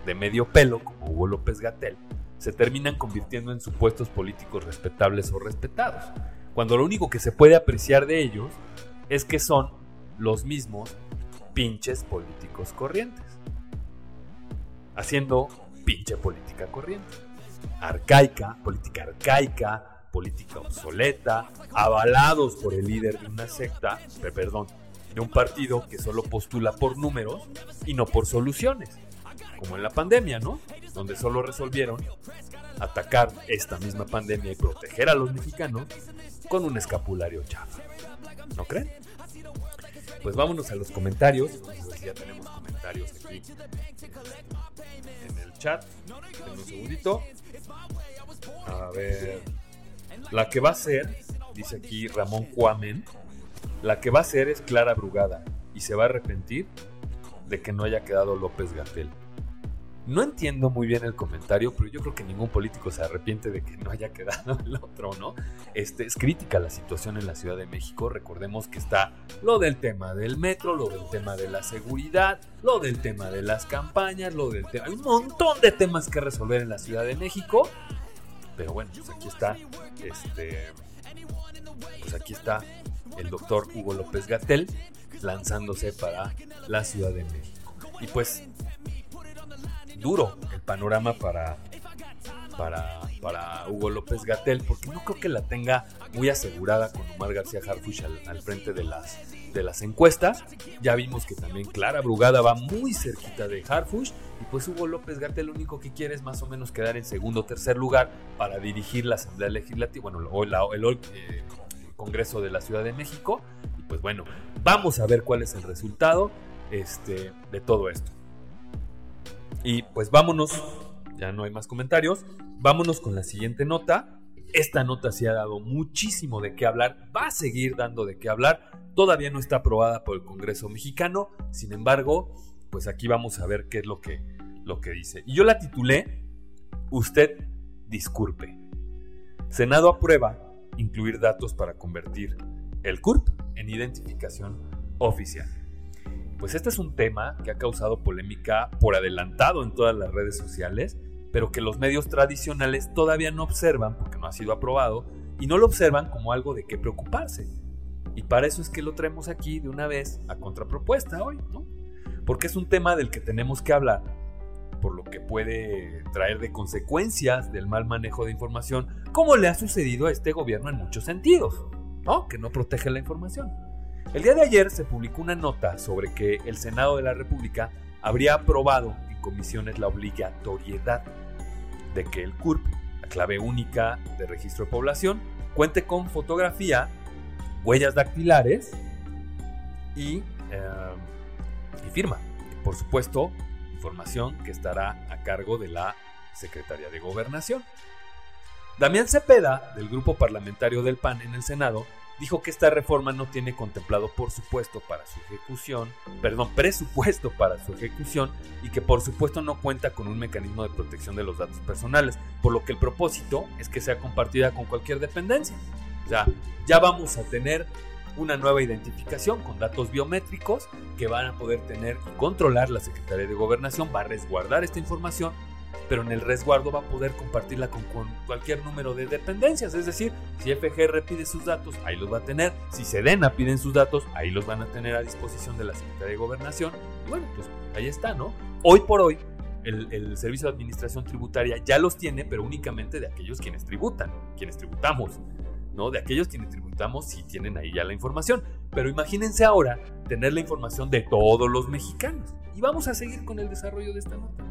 de medio pelo, como Hugo López Gatel, se terminan convirtiendo en supuestos políticos respetables o respetados, cuando lo único que se puede apreciar de ellos es que son los mismos pinches políticos corrientes. Haciendo pinche política corriente. Arcaica, política arcaica, política obsoleta, avalados por el líder de una secta, perdón, de un partido que solo postula por números y no por soluciones. Como en la pandemia, ¿no? Donde solo resolvieron atacar esta misma pandemia y proteger a los mexicanos con un escapulario chafa. ¿No creen? Pues vámonos a los comentarios. ya tenemos comentarios aquí en el chat. En un segundito. A ver. La que va a ser, dice aquí Ramón Cuamen, la que va a ser es Clara Brugada y se va a arrepentir de que no haya quedado López Gatel. No entiendo muy bien el comentario, pero yo creo que ningún político se arrepiente de que no haya quedado el otro, ¿no? Este, es crítica la situación en la Ciudad de México. Recordemos que está lo del tema del metro, lo del tema de la seguridad, lo del tema de las campañas, lo del tema. Hay un montón de temas que resolver en la Ciudad de México. Pero bueno, pues aquí está. Este. Pues aquí está el doctor Hugo López Gatel lanzándose para la Ciudad de México. Y pues duro el panorama para, para, para Hugo López Gatel, porque no creo que la tenga muy asegurada con Omar García Harfush al, frente de las, de las encuestas. Ya vimos que también Clara Brugada va muy cerquita de Harfush, y pues Hugo López Gatel lo único que quiere es más o menos quedar en segundo o tercer lugar para dirigir la Asamblea Legislativa, bueno, el, el eh, Congreso de la Ciudad de México. Y pues bueno, vamos a ver cuál es el resultado este, de todo esto. Y pues vámonos, ya no hay más comentarios, vámonos con la siguiente nota. Esta nota se ha dado muchísimo de qué hablar, va a seguir dando de qué hablar, todavía no está aprobada por el Congreso mexicano, sin embargo, pues aquí vamos a ver qué es lo que, lo que dice. Y yo la titulé, usted disculpe. Senado aprueba incluir datos para convertir el CURP en identificación oficial. Pues este es un tema que ha causado polémica por adelantado en todas las redes sociales, pero que los medios tradicionales todavía no observan porque no ha sido aprobado y no lo observan como algo de qué preocuparse. Y para eso es que lo traemos aquí de una vez a contrapropuesta hoy, ¿no? Porque es un tema del que tenemos que hablar, por lo que puede traer de consecuencias del mal manejo de información, como le ha sucedido a este gobierno en muchos sentidos, ¿no? Que no protege la información. El día de ayer se publicó una nota sobre que el Senado de la República habría aprobado en comisiones la obligatoriedad de que el CURP, la clave única de registro de población, cuente con fotografía, huellas dactilares y, eh, y firma. Por supuesto, información que estará a cargo de la Secretaría de Gobernación. Damián Cepeda, del grupo parlamentario del PAN en el Senado, dijo que esta reforma no tiene contemplado por supuesto para su ejecución, perdón, presupuesto para su ejecución y que por supuesto no cuenta con un mecanismo de protección de los datos personales, por lo que el propósito es que sea compartida con cualquier dependencia. O sea, ya vamos a tener una nueva identificación con datos biométricos que van a poder tener y controlar la Secretaría de Gobernación, va a resguardar esta información pero en el resguardo va a poder compartirla con, cualquier número de dependencias. Es decir, si FGR pide sus datos, ahí los va a tener. Si Sedena piden sus datos, ahí los van a tener a disposición de la Secretaría de Gobernación. Y bueno, pues ahí está, ¿no? Hoy por hoy, el, el, Servicio de Administración Tributaria ya los tiene, pero únicamente de aquellos quienes tributan, quienes tributamos. De aquellos quienes tributamos si tienen ahí ya la información. Pero imagínense ahora tener la información de todos los mexicanos. Y vamos a seguir con el desarrollo de esta nota.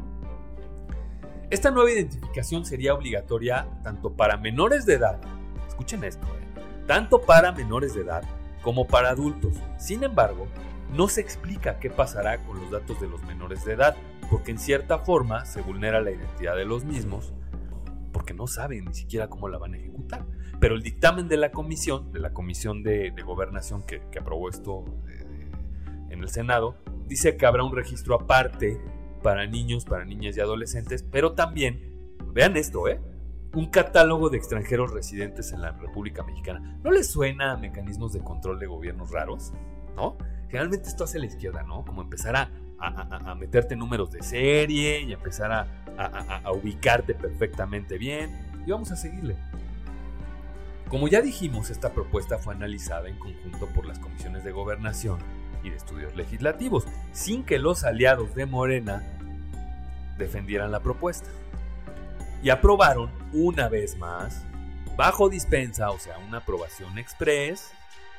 Esta nueva identificación sería obligatoria tanto para menores de edad, escuchen esto, ¿eh? tanto para menores de edad como para adultos. Sin embargo, no se explica qué pasará con los datos de los menores de edad, porque en cierta forma se vulnera la identidad de los mismos, porque no saben ni siquiera cómo la van a ejecutar. Pero el dictamen de la comisión, de la comisión de, gobernación que, aprobó esto eh, en el Senado, dice que habrá un registro aparte para niños, para niñas y adolescentes, pero también, vean esto, ¿eh? Un catálogo de extranjeros residentes en la República Mexicana. ¿No les suena a mecanismos de control de gobiernos raros? ¿No? Generalmente esto hace la izquierda, ¿no? Como empezar a, a, meterte números de serie y empezar a ubicarte perfectamente bien. Y vamos a seguirle. Como ya dijimos, esta propuesta fue analizada en conjunto por las comisiones de gobernación y de estudios legislativos, sin que los aliados de Morena defendieran la propuesta. Y aprobaron una vez más, bajo dispensa, o sea, una aprobación express,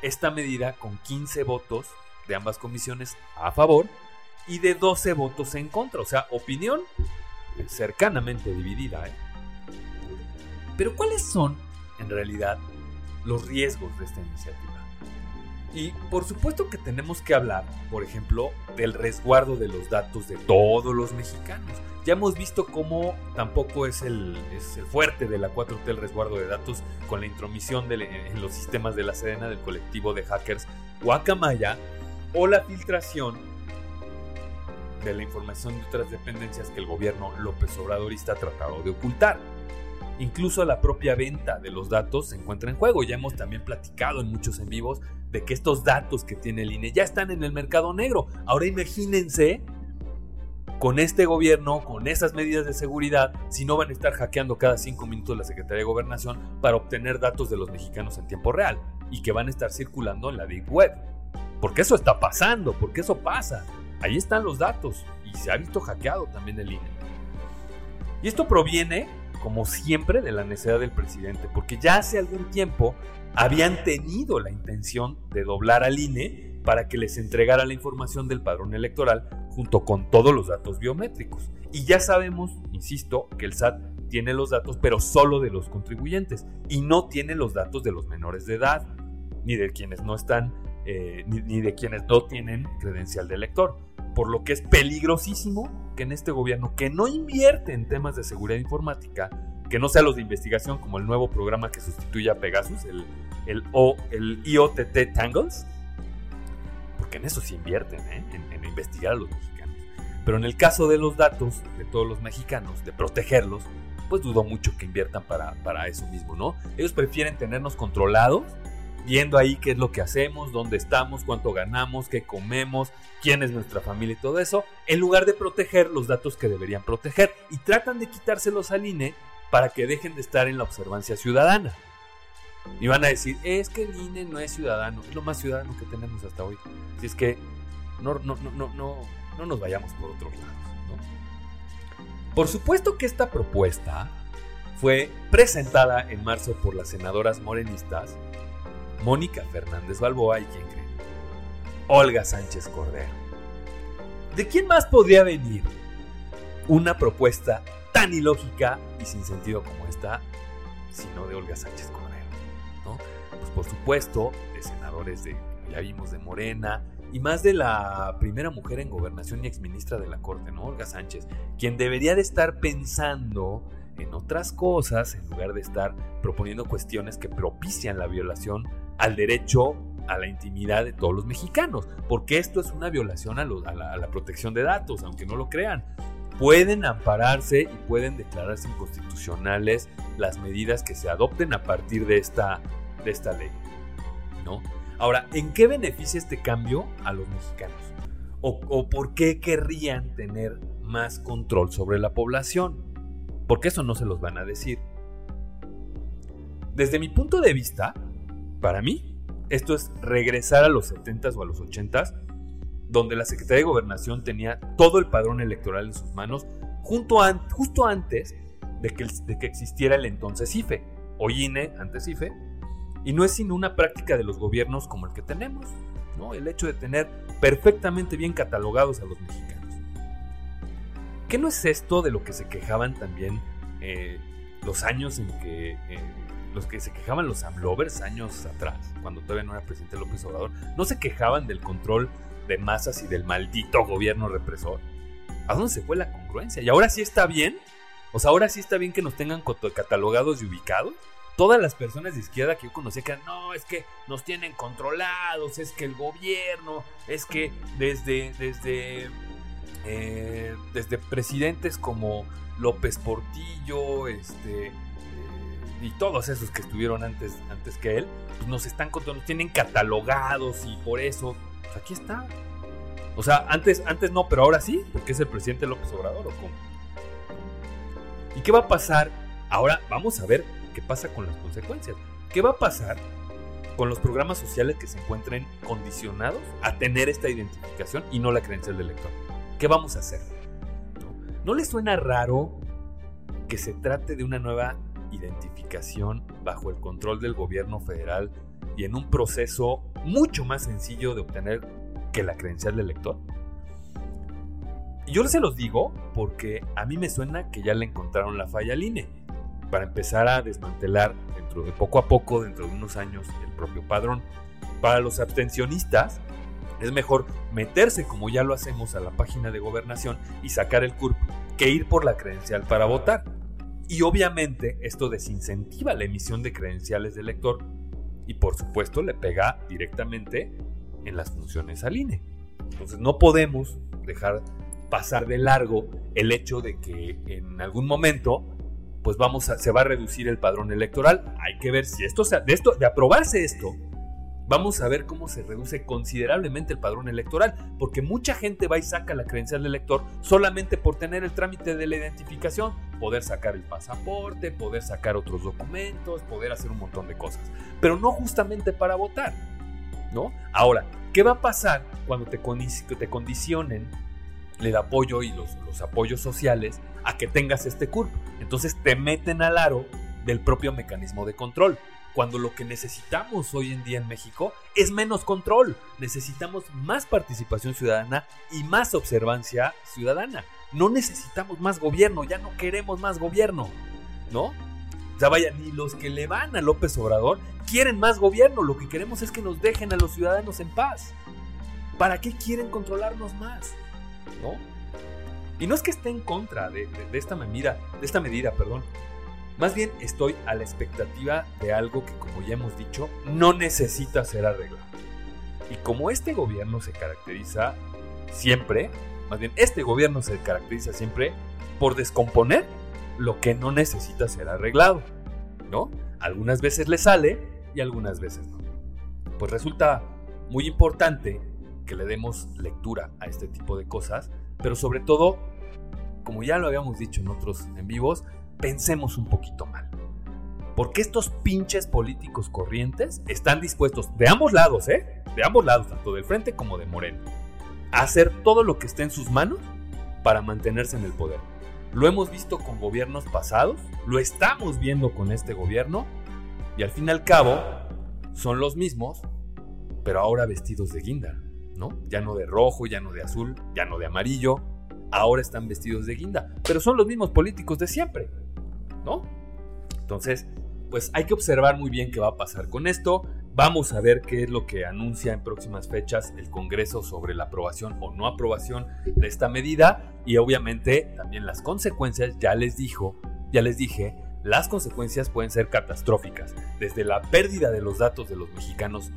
esta medida con 15 votos de ambas comisiones a favor y de 12 votos en contra, o sea, opinión cercanamente dividida. ¿eh? Pero ¿cuáles son, en realidad, los riesgos de esta iniciativa? Y por supuesto que tenemos que hablar, por ejemplo, del resguardo de los datos de todos los mexicanos. Ya hemos visto cómo tampoco es el, fuerte de la 4T el resguardo de datos con la intromisión en los sistemas de la Serena del colectivo de hackers Guacamaya o la filtración de la información de otras dependencias que el gobierno López Obradorista ha tratado de ocultar. Incluso la propia venta de los datos se encuentra en juego. Ya hemos también platicado en muchos en vivos de que estos datos que tiene el INE ya están en el mercado negro. Ahora imagínense con este gobierno, con esas medidas de seguridad, si no van a estar hackeando cada cinco minutos la Secretaría de Gobernación para obtener datos de los mexicanos en tiempo real y que van a estar circulando en la Deep Web. Porque eso está pasando, porque eso pasa. Ahí están los datos y se ha visto hackeado también el INE. Y esto proviene como siempre, de la necesidad del presidente, porque ya hace algún tiempo habían tenido la intención de doblar al INE para que les entregara la información del padrón electoral junto con todos los datos biométricos. Y ya sabemos, insisto, que el SAT tiene los datos, pero solo de los contribuyentes, y no tiene los datos de los menores de edad, ni de quienes no están, eh, ni de quienes no tienen credencial de elector por lo que es peligrosísimo que en este gobierno que no invierte en temas de seguridad informática, que no sea los de investigación como el nuevo programa que sustituye a Pegasus, el, el, o, el IOTT Tangles, porque en eso sí invierten, ¿eh? en, investigar a los mexicanos. Pero en el caso de los datos de todos los mexicanos, de protegerlos, pues dudo mucho que inviertan para, para eso mismo, ¿no? Ellos prefieren tenernos controlados viendo ahí qué es lo que hacemos, dónde estamos, cuánto ganamos, qué comemos, quién es nuestra familia y todo eso, en lugar de proteger los datos que deberían proteger. Y tratan de quitárselos al INE para que dejen de estar en la observancia ciudadana. Y van a decir, es que el INE no es ciudadano, es lo más ciudadano que tenemos hasta hoy. Así es que no, no, no, no, no, no nos vayamos por otros lados. Por supuesto que esta propuesta fue presentada en marzo por las senadoras morenistas Mónica Fernández Balboa y quién creen? Olga Sánchez Cordero. ¿De quién más podría venir una propuesta tan ilógica y sin sentido como esta, sino de Olga Sánchez Cordero? ¿no? Pues por supuesto, de senadores de, ya vimos, de Morena, y más de la primera mujer en gobernación y exministra de la Corte, ¿no? Olga Sánchez, quien debería de estar pensando en otras cosas en lugar de estar proponiendo cuestiones que propician la violación al derecho a la intimidad de todos los mexicanos, porque esto es una violación a, la, protección de datos, aunque no lo crean. Pueden ampararse y pueden declararse inconstitucionales las medidas que se adopten a partir de esta, de esta ley. ¿no? Ahora, ¿en qué beneficia este cambio a los mexicanos? ¿O, ¿O por qué querrían tener más control sobre la población? Porque eso no se los van a decir. Desde mi punto de vista, para mí, esto es regresar a los 70s o a los 80s, donde la Secretaría de Gobernación tenía todo el padrón electoral en sus manos, justo antes de que, existiera el entonces IFE, o INE, antes IFE, Y no es sino una práctica de los gobiernos como el que tenemos, ¿no? El hecho de tener perfectamente bien catalogados a los mexicanos. ¿Qué no es esto de lo que se quejaban también eh, los años en que eh, los que se quejaban los AMLovers años atrás, cuando todavía no era presidente López Obrador, no se quejaban del control de masas y del maldito gobierno represor. ¿A dónde se fue la congruencia? ¿Y ahora sí está bien? O sea, ahora sí está bien que nos tengan catalogados y ubicados. Todas las personas de izquierda que yo conocía que no, es que nos tienen controlados, es que el gobierno, es que desde, desde, eh, desde presidentes como López Portillo, este, y todos esos que estuvieron antes, antes que él, pues nos están nos tienen catalogados y por eso, pues aquí está. O sea, antes, antes no, pero ahora sí, porque es el presidente López Obrador o cómo. ¿Y qué va a pasar? Ahora vamos a ver qué pasa con las consecuencias. ¿Qué va a pasar con los programas sociales que se encuentren condicionados a tener esta identificación y no la credencial del lector? ¿Qué vamos a hacer? ¿No, ¿No le suena raro que se trate de una nueva identificación bajo el control del gobierno federal y en un proceso mucho más sencillo de obtener que la credencial del lector? Yo se los digo porque a mí me suena que ya le encontraron la falla al INE para empezar a desmantelar dentro de poco a poco, dentro de unos años, el propio padrón. Para los abstencionistas, es mejor meterse como ya lo hacemos a la página de gobernación y sacar el CURP que ir por la credencial para votar. Y obviamente esto desincentiva la emisión de credenciales del lector y por supuesto le pega directamente en las funciones al INE. Entonces no podemos dejar pasar de largo el hecho de que en algún momento pues vamos a, se va a reducir el padrón electoral. Hay que ver si esto, de esto, de aprobarse esto, vamos a ver cómo se reduce considerablemente el padrón electoral, porque mucha gente va y saca la credencial de elector solamente por tener el trámite de la identificación, poder sacar el pasaporte, poder sacar otros documentos, poder hacer un montón de cosas, pero no justamente para votar, ¿no? Ahora, ¿qué va a pasar cuando te, te condicionen el apoyo y los, los apoyos sociales a que tengas este CURP? Entonces te meten al aro del propio mecanismo de control cuando lo que necesitamos hoy en día en México es menos control. Necesitamos más participación ciudadana y más observancia ciudadana. No necesitamos más gobierno, ya no queremos más gobierno, ¿no? Sea, vaya, ni los que le van a López Obrador quieren más gobierno, lo que queremos es que nos dejen a los ciudadanos en paz. ¿Para qué quieren controlarnos más? ¿No? Y no es que esté en contra de, esta medida, de esta medida, perdón, más bien estoy a la expectativa de algo que, como ya hemos dicho, no necesita ser arreglado. Y como este gobierno se caracteriza siempre, más bien este gobierno se caracteriza siempre por descomponer lo que no necesita ser arreglado, ¿no? Algunas veces le sale y algunas veces no. Pues resulta muy importante que le demos lectura a este tipo de cosas, pero sobre todo, como ya lo habíamos dicho en otros en vivos, pensemos un poquito mal. Porque estos pinches políticos corrientes están dispuestos, de ambos lados, ¿eh? De ambos lados, tanto del frente como de Moreno, a hacer todo lo que esté en sus manos para mantenerse en el poder. Lo hemos visto con gobiernos pasados, lo estamos viendo con este gobierno, y al fin y al cabo son los mismos, pero ahora vestidos de guinda, ¿no? Ya no de rojo, ya no de azul, ya no de amarillo, ahora están vestidos de guinda, pero son los mismos políticos de siempre. ¿No? Entonces, pues hay que observar muy bien qué va a pasar con esto. Vamos a ver qué es lo que anuncia en próximas fechas el Congreso sobre la aprobación o no aprobación de esta medida y obviamente también las consecuencias, ya les dijo, ya les dije, las consecuencias pueden ser catastróficas, desde la pérdida de los datos de los mexicanos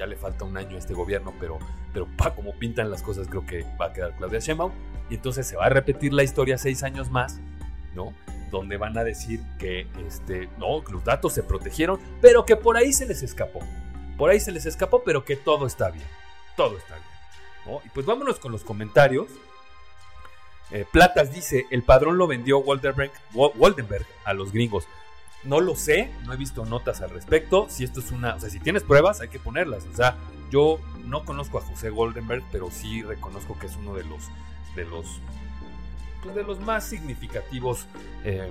ya le falta un año a este gobierno, pero, pero pa, como pintan las cosas creo que va a quedar Claudia Sheinbaum y entonces se va a repetir la historia seis años más ¿no? Donde van a decir que este, no, los datos se protegieron, pero que por ahí se les escapó. Por ahí se les escapó, pero que todo está bien. Todo está bien. Y pues vámonos con los comentarios. Eh, Platas dice, el padrón lo vendió Waldenberg, Waldenberg a los gringos. No lo sé, no he visto notas al respecto. Si esto es una, o sea, si tienes pruebas, hay que ponerlas. O sea, yo no conozco a José Goldenberg, pero sí reconozco que es uno de los de los pues, de los más significativos eh,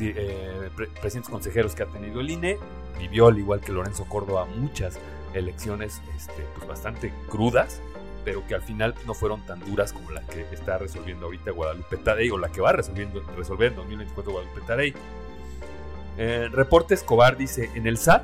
eh, presidentes consejeros que ha tenido el INE. vivió, al igual que Lorenzo Córdoba, muchas elecciones este, pues bastante crudas, pero que al final no fueron tan duras como la que está resolviendo ahorita Guadalupe Tadei o la que va resolviendo, resolver en 2024 Guadalupe Tadei. Eh, Reporte Escobar dice, en el SAT,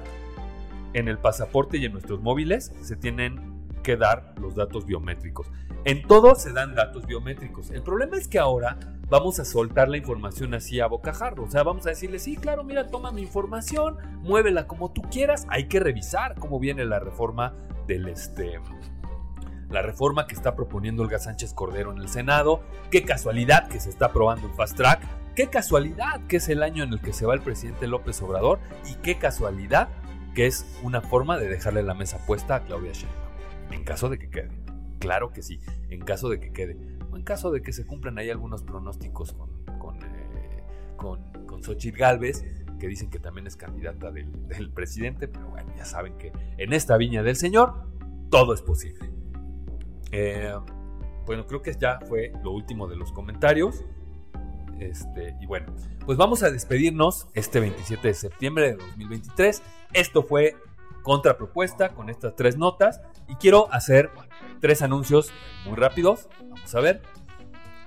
en el pasaporte y en nuestros móviles se tienen que dar los datos biométricos. En todo se dan datos biométricos. El problema es que ahora vamos a soltar la información así a bocajarro. O sea, vamos a decirle, sí, claro, mira, toma mi información, muévela como tú quieras. Hay que revisar cómo viene la reforma del este. La reforma que está proponiendo Olga Sánchez Cordero en el Senado. Qué casualidad que se está aprobando en Fast Track. Qué casualidad que es el año en el que se va el presidente López Obrador. Y qué casualidad que es una forma de dejarle la mesa puesta a Claudia Sheinbaum. En caso de que quede. Claro que sí, en caso de que quede. O en caso de que se cumplan ahí algunos pronósticos con, con, eh, con, con Xochitl Galvez, que dicen que también es candidata del, presidente, pero bueno, ya saben que en esta viña del Señor todo es posible. Eh, bueno, creo que ya fue lo último de los comentarios. Este, y bueno, pues vamos a despedirnos este 27 de septiembre de 2023. Esto fue contrapropuesta con estas tres notas y quiero hacer tres anuncios muy rápidos. Vamos a ver.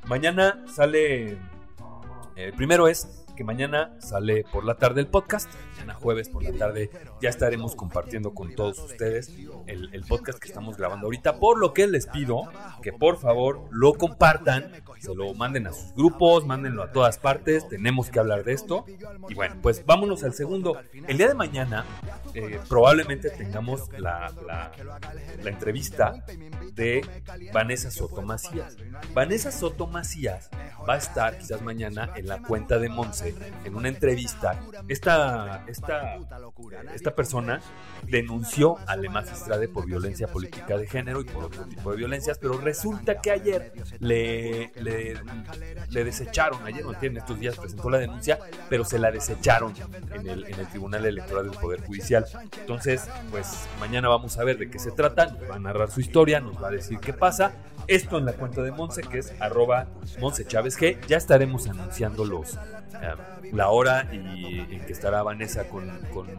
Mañana sale... El eh, primero es que mañana sale por la tarde el podcast. Mañana jueves por la tarde ya estaremos compartiendo con todos ustedes el, el, podcast que estamos grabando ahorita. Por lo que les pido que por favor lo compartan, se lo manden a sus grupos, mándenlo a todas partes. Tenemos que hablar de esto. Y bueno, pues vámonos al segundo. El día de mañana eh, probablemente tengamos la, la, entrevista de Vanessa Soto Macías. Vanessa Soto Macías va a estar quizás mañana en la cuenta de Monse en una entrevista. Esta, esta, esta persona denunció a Le Magistrade por violencia política de género y por otro tipo de violencias, pero resulta que ayer le, le desecharon, ayer no tiene estos días presentó la denuncia, pero se la desecharon en el, en el Tribunal Electoral del Poder Judicial. Entonces, pues mañana vamos a ver de qué se trata, nos va a narrar su historia, nos va a decir qué pasa. Esto en la cuenta de Monse, que es arroba Monse Chávez G. Ya estaremos anunciando los, uh, la hora y en que estará Vanessa con,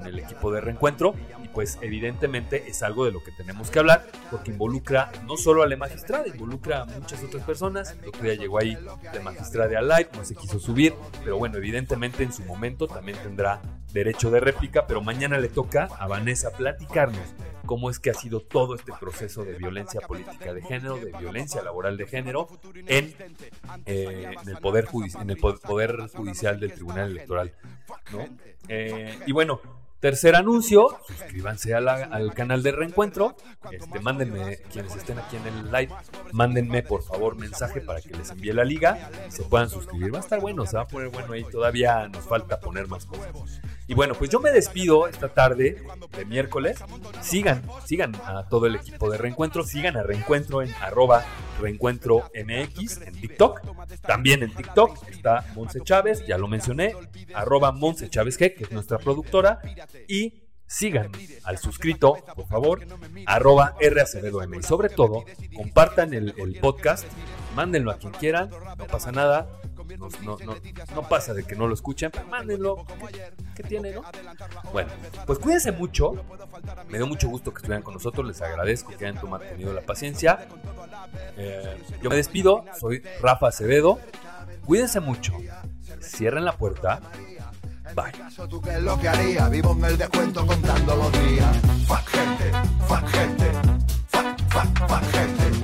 el equipo de reencuentro. Y pues evidentemente es algo de lo que tenemos que hablar, porque involucra no solo a la magistrada, involucra a muchas otras personas. El otro día llegó ahí la magistrada al live, no se quiso subir, pero bueno, evidentemente en su momento también tendrá derecho de réplica, pero mañana le toca a Vanessa platicarnos cómo es que ha sido todo este proceso de violencia política de género, de violencia laboral de género en, eh, el, poder en el poder Judicial del Tribunal Electoral. ¿no? Eh, y bueno, Tercer anuncio, suscríbanse al canal de Reencuentro. Este, mándenme, quienes estén aquí en el live, mándenme por favor mensaje para que les envíe la liga y se puedan suscribir. Va a estar bueno, se va a poner bueno ahí. Todavía nos falta poner más cosas. Y bueno, pues yo me despido esta tarde de miércoles. Sigan, sigan a todo el equipo de Reencuentro. Sigan a Reencuentro en arroba Reencuentro MX en TikTok. También en TikTok está Monse Chávez, ya lo mencioné, arroba Monse Chávez G, que es nuestra productora. Y sigan al suscrito, por favor, arroba R M. Y sobre todo, compartan el, el, podcast, mándenlo a quien quieran, no pasa nada. No, no, no, no pasa de que no lo escuchen, mándenlo. ¿Qué tiene, no? Bueno, pues cuídense mucho. Me dio mucho gusto que estuvieran con nosotros. Les agradezco que hayan tenido la paciencia. Eh, yo me despido. Soy Rafa Acevedo. Cuídense mucho. Cierren la puerta. Bye. ¿Tú qué es lo que haría? Vivo en el descuento contando los días. Fuck gente, fuck gente, fuck, fuck, fuck gente.